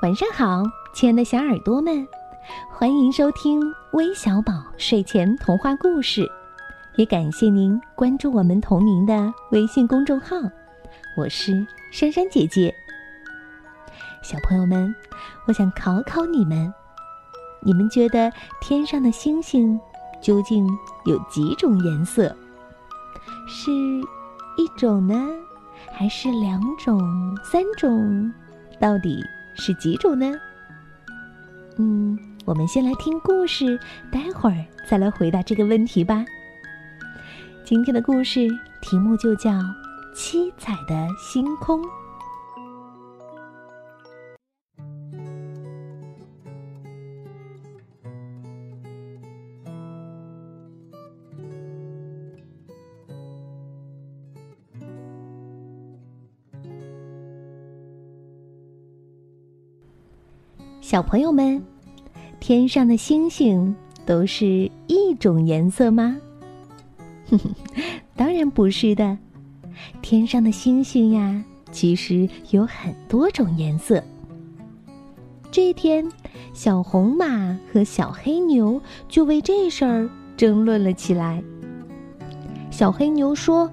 晚上好，亲爱的小耳朵们，欢迎收听微小宝睡前童话故事，也感谢您关注我们同名的微信公众号。我是珊珊姐姐。小朋友们，我想考考你们，你们觉得天上的星星究竟有几种颜色？是一种呢？还是两种、三种，到底是几种呢？嗯，我们先来听故事，待会儿再来回答这个问题吧。今天的故事题目就叫《七彩的星空》。小朋友们，天上的星星都是一种颜色吗？哼哼，当然不是的。天上的星星呀，其实有很多种颜色。这天，小红马和小黑牛就为这事儿争论了起来。小黑牛说：“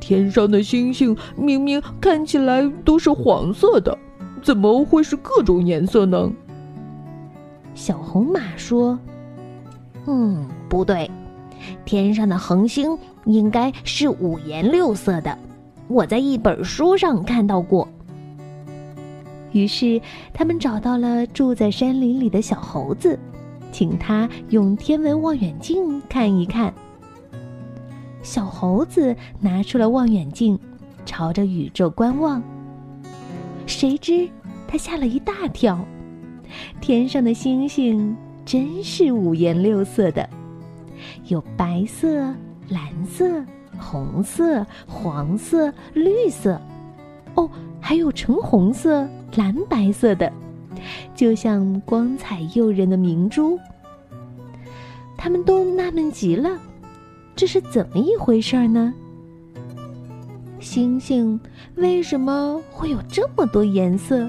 天上的星星明明看起来都是黄色的。”怎么会是各种颜色呢？小红马说：“嗯，不对，天上的恒星应该是五颜六色的，我在一本书上看到过。”于是他们找到了住在山林里的小猴子，请他用天文望远镜看一看。小猴子拿出了望远镜，朝着宇宙观望。谁知他吓了一大跳，天上的星星真是五颜六色的，有白色、蓝色、红色、黄色、绿色，哦，还有橙红色、蓝白色的，就像光彩诱人的明珠。他们都纳闷极了，这是怎么一回事呢？星星为什么会有这么多颜色？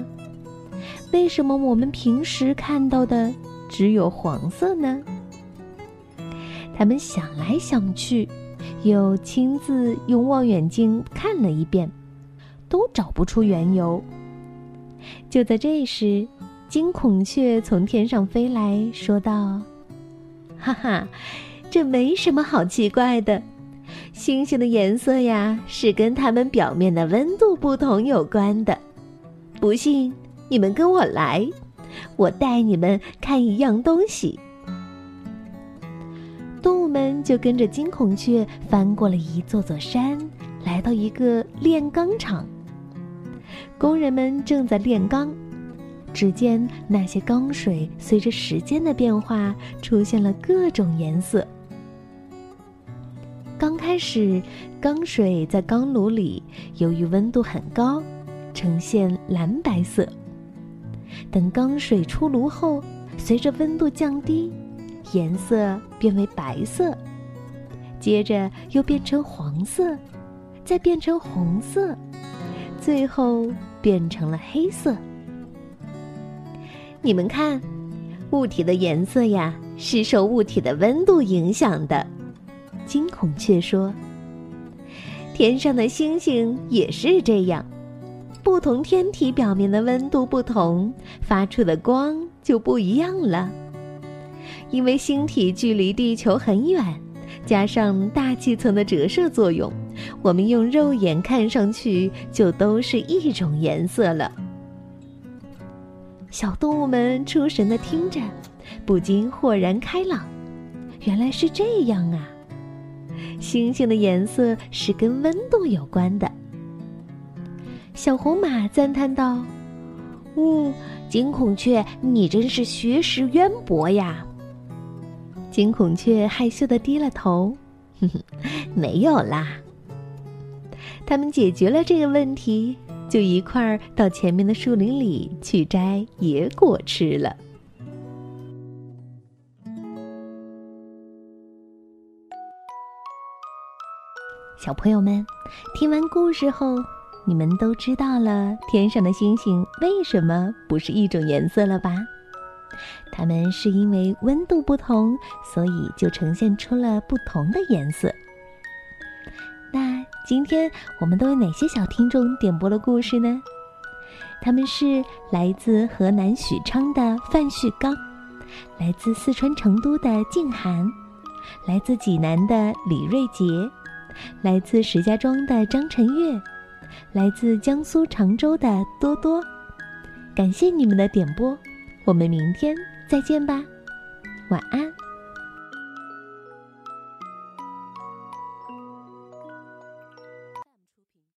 为什么我们平时看到的只有黄色呢？他们想来想去，又亲自用望远镜看了一遍，都找不出缘由。就在这时，金孔雀从天上飞来说道：“哈哈，这没什么好奇怪的。”星星的颜色呀，是跟它们表面的温度不同有关的。不信，你们跟我来，我带你们看一样东西。动物们就跟着金孔雀翻过了一座座山，来到一个炼钢厂。工人们正在炼钢，只见那些钢水随着时间的变化，出现了各种颜色。刚开始，钢水在钢炉里，由于温度很高，呈现蓝白色。等钢水出炉后，随着温度降低，颜色变为白色，接着又变成黄色，再变成红色，最后变成了黑色。你们看，物体的颜色呀，是受物体的温度影响的。金孔雀说：“天上的星星也是这样，不同天体表面的温度不同，发出的光就不一样了。因为星体距离地球很远，加上大气层的折射作用，我们用肉眼看上去就都是一种颜色了。”小动物们出神的听着，不禁豁然开朗：“原来是这样啊！”星星的颜色是跟温度有关的。小红马赞叹道：“嗯，金孔雀，你真是学识渊博呀。”金孔雀害羞的低了头：“哼哼，没有啦。”他们解决了这个问题，就一块儿到前面的树林里去摘野果吃了。小朋友们，听完故事后，你们都知道了天上的星星为什么不是一种颜色了吧？它们是因为温度不同，所以就呈现出了不同的颜色。那今天我们都有哪些小听众点播了故事呢？他们是来自河南许昌的范旭刚，来自四川成都的静涵，来自济南的李瑞杰，来自石家庄的张晨月，来自江苏常州的多多。感谢你们的点播，我们明天再见吧，晚安。